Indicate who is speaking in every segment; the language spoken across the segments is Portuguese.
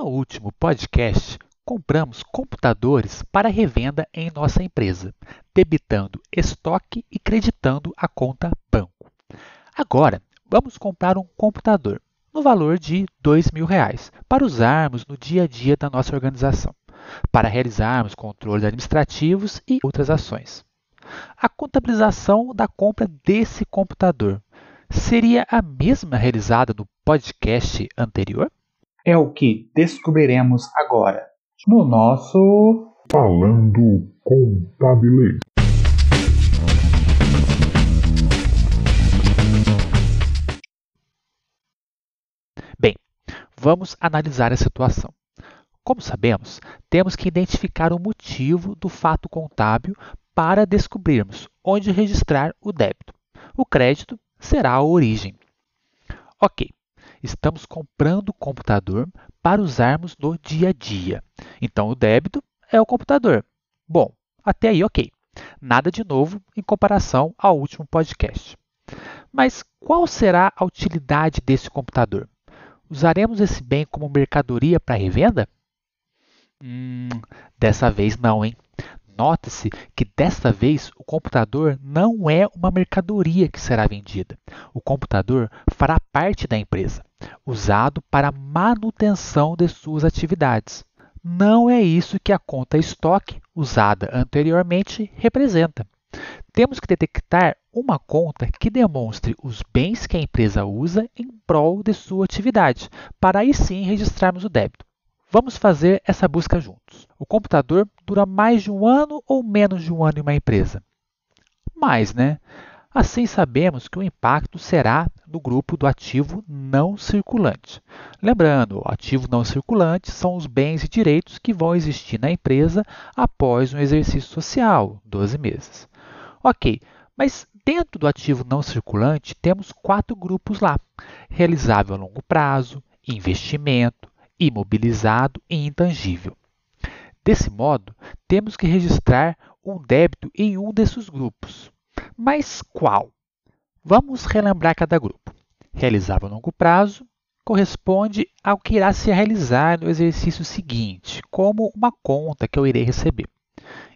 Speaker 1: No último podcast, compramos computadores para revenda em nossa empresa, debitando estoque e creditando a conta banco. Agora, vamos comprar um computador no valor de R$ 2.000 para usarmos no dia a dia da nossa organização, para realizarmos controles administrativos e outras ações. A contabilização da compra desse computador seria a mesma realizada no podcast anterior?
Speaker 2: É o que descobriremos agora no nosso
Speaker 3: Falando Contabilês.
Speaker 1: Bem, vamos analisar a situação. Como sabemos, temos que identificar o motivo do fato contábil para descobrirmos onde registrar o débito. O crédito será a origem. Ok, estamos comprando computador para usarmos no dia a dia. Então, o débito é o computador. Bom, até aí ok. Nada de novo em comparação ao último podcast. Mas qual será a utilidade desse computador? Usaremos esse bem como mercadoria para revenda? Hum, dessa vez não, hein? Note-se que desta vez o computador não é uma mercadoria que será vendida. O computador fará parte da empresa, usado para manutenção de suas atividades. Não é isso que a conta estoque, usada anteriormente, representa. Temos que detectar uma conta que demonstre os bens que a empresa usa em prol de sua atividade, para aí sim registrarmos o débito. Vamos fazer essa busca juntos. O computador dura mais de um ano ou menos de um ano em uma empresa? Mais, né? Assim sabemos que o impacto será no grupo do ativo não circulante. Lembrando, o ativo não circulante são os bens e direitos que vão existir na empresa após um exercício social, 12 meses. Ok, mas dentro do ativo não circulante temos quatro grupos lá: realizável a longo prazo, investimento, imobilizado e intangível. Desse modo, temos que registrar um débito em um desses grupos. Mas qual? Vamos relembrar cada grupo. Realizável a longo prazo corresponde ao que irá se realizar no exercício seguinte, como uma conta que eu irei receber.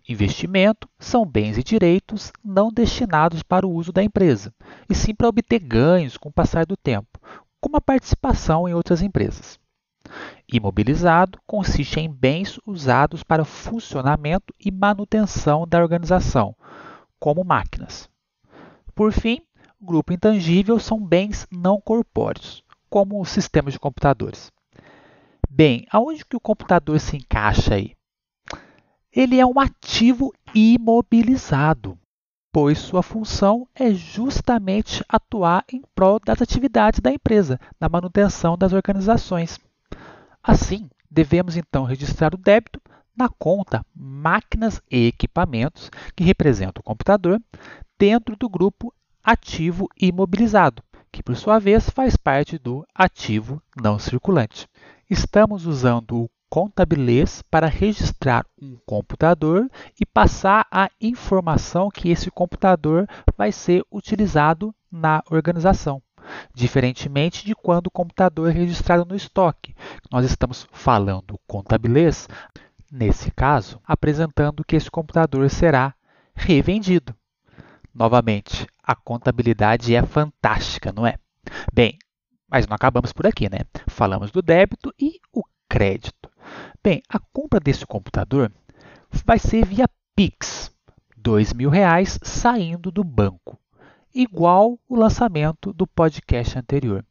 Speaker 1: Investimento são bens e direitos não destinados para o uso da empresa, e sim para obter ganhos com o passar do tempo, como a participação em outras empresas. Imobilizado consiste em bens usados para funcionamento e manutenção da organização, como máquinas. Por fim, grupo intangível são bens não corpóreos, como sistemas de computadores. Bem, aonde que o computador se encaixa aí? Ele é um ativo imobilizado, pois sua função é justamente atuar em prol das atividades da empresa, na manutenção das organizações. Assim, devemos então registrar o débito na conta Máquinas e Equipamentos, que representa o computador, dentro do grupo Ativo Imobilizado, que por sua vez faz parte do ativo não circulante. Estamos usando o contabilês para registrar um computador e passar a informação que esse computador vai ser utilizado na organização diferentemente de quando o computador é registrado no estoque. Nós estamos falando contabilês, nesse caso, apresentando que esse computador será revendido. Novamente, a contabilidade é fantástica, não é? Bem, mas não acabamos por aqui, né? Falamos do débito e o crédito. Bem, a compra desse computador vai ser via Pix, R$ 2.000 saindo do banco igual o lançamento do podcast anterior.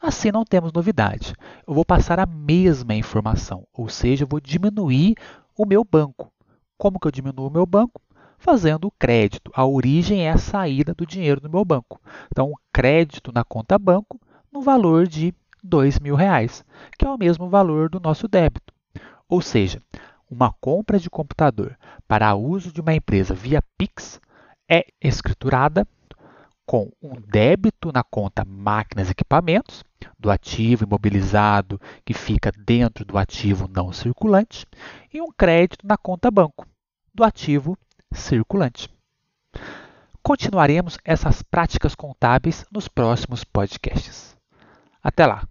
Speaker 1: Assim não temos novidade. Eu vou passar a mesma informação, ou seja, eu vou diminuir o meu banco. Como que eu diminuo o meu banco? Fazendo o crédito. A origem é a saída do dinheiro do meu banco. Então, o crédito na conta banco no valor de R$ 2.000, que é o mesmo valor do nosso débito. Ou seja, uma compra de computador para uso de uma empresa via Pix é escriturada com um débito na conta máquinas e equipamentos, do ativo imobilizado que fica dentro do ativo não circulante, e um crédito na conta banco, do ativo circulante. Continuaremos essas práticas contábeis nos próximos podcasts. Até lá!